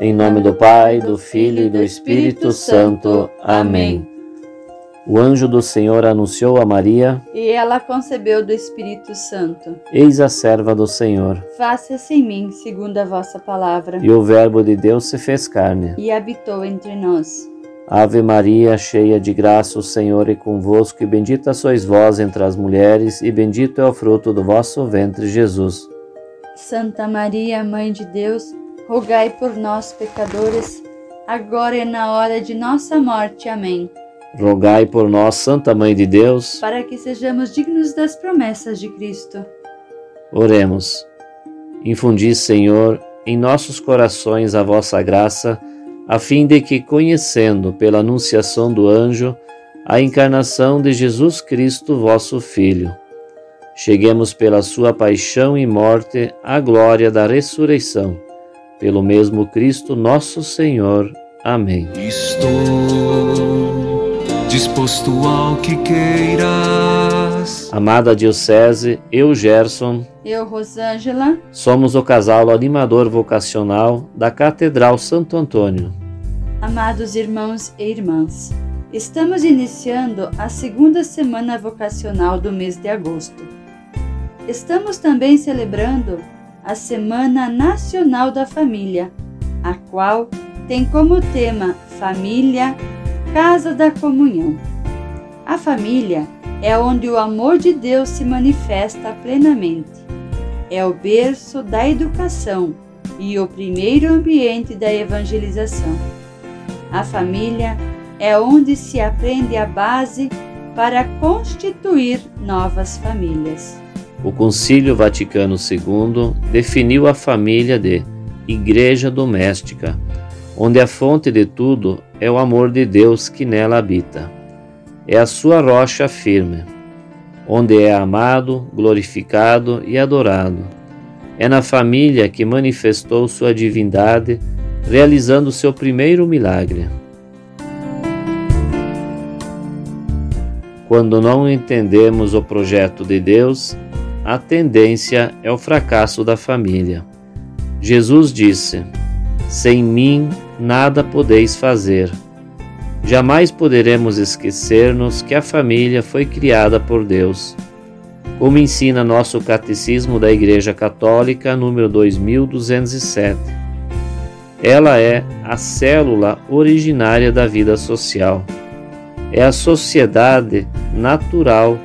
Em nome do Pai, do Filho e do Espírito Santo. Amém. O anjo do Senhor anunciou a Maria, e ela concebeu do Espírito Santo. Eis a serva do Senhor. Faça-se em mim, segundo a vossa palavra. E o Verbo de Deus se fez carne. E habitou entre nós. Ave Maria, cheia de graça, o Senhor é convosco, e bendita sois vós entre as mulheres, e bendito é o fruto do vosso ventre, Jesus. Santa Maria, Mãe de Deus, rogai por nós, pecadores, agora e na hora de nossa morte. Amém. Rogai por nós, Santa Mãe de Deus, para que sejamos dignos das promessas de Cristo. Oremos. Infundi, Senhor, em nossos corações a vossa graça, a fim de que, conhecendo pela anunciação do anjo a encarnação de Jesus Cristo, vosso Filho, cheguemos pela sua paixão e morte à glória da ressurreição. Pelo mesmo Cristo nosso Senhor. Amém. Estou disposto ao que queiras. Amada Diocese, eu, Gerson, eu, Rosângela, somos o casal animador vocacional da Catedral Santo Antônio. Amados irmãos e irmãs, estamos iniciando a segunda semana vocacional do mês de agosto. Estamos também celebrando a Semana Nacional da Família, a qual tem como tema Família, Casa da Comunhão. A família é onde o amor de Deus se manifesta plenamente é o berço da educação e o primeiro ambiente da evangelização. A família é onde se aprende a base para constituir novas famílias. O Concílio Vaticano II definiu a família de igreja doméstica, onde a fonte de tudo é o amor de Deus que nela habita. É a sua rocha firme onde é amado, glorificado e adorado. É na família que manifestou sua divindade, realizando seu primeiro milagre. Quando não entendemos o projeto de Deus, a tendência é o fracasso da família. Jesus disse: Sem mim nada podeis fazer. Jamais poderemos esquecer-nos que a família foi criada por Deus. Como ensina nosso Catecismo da Igreja Católica, número 2207. Ela é a célula originária da vida social. É a sociedade natural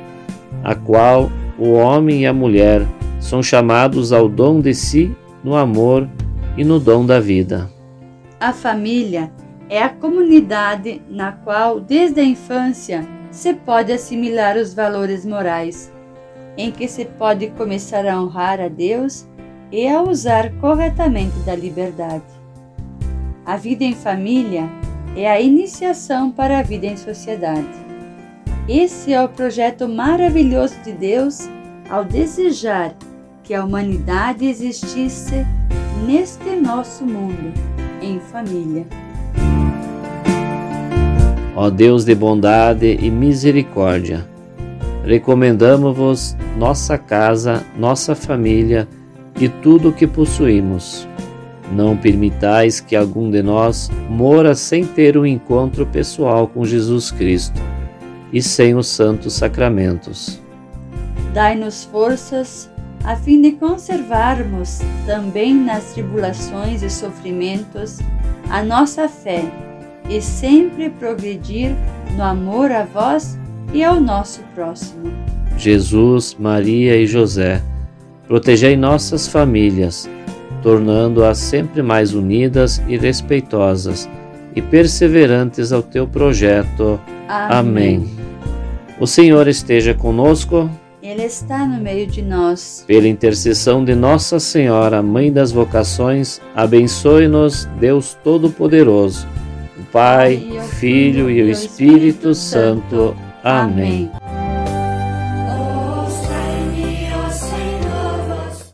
a qual o homem e a mulher são chamados ao dom de si, no amor e no dom da vida. A família é a comunidade na qual, desde a infância, se pode assimilar os valores morais, em que se pode começar a honrar a Deus e a usar corretamente da liberdade. A vida em família é a iniciação para a vida em sociedade. Esse é o projeto maravilhoso de Deus ao desejar que a humanidade existisse neste nosso mundo, em família. Ó Deus de bondade e misericórdia, recomendamos-vos nossa casa, nossa família e tudo o que possuímos. Não permitais que algum de nós mora sem ter um encontro pessoal com Jesus Cristo e sem os santos sacramentos. Dai-nos forças a fim de conservarmos também nas tribulações e sofrimentos a nossa fé e sempre progredir no amor a vós e ao nosso próximo. Jesus, Maria e José, protegei nossas famílias, tornando-as sempre mais unidas e respeitosas e perseverantes ao teu projeto. Amém. Amém. O Senhor esteja conosco. Ele está no meio de nós. Pela intercessão de Nossa Senhora, Mãe das Vocações, abençoe-nos, Deus Todo-Poderoso. Pai, Filho e o Espírito Santo. Amém.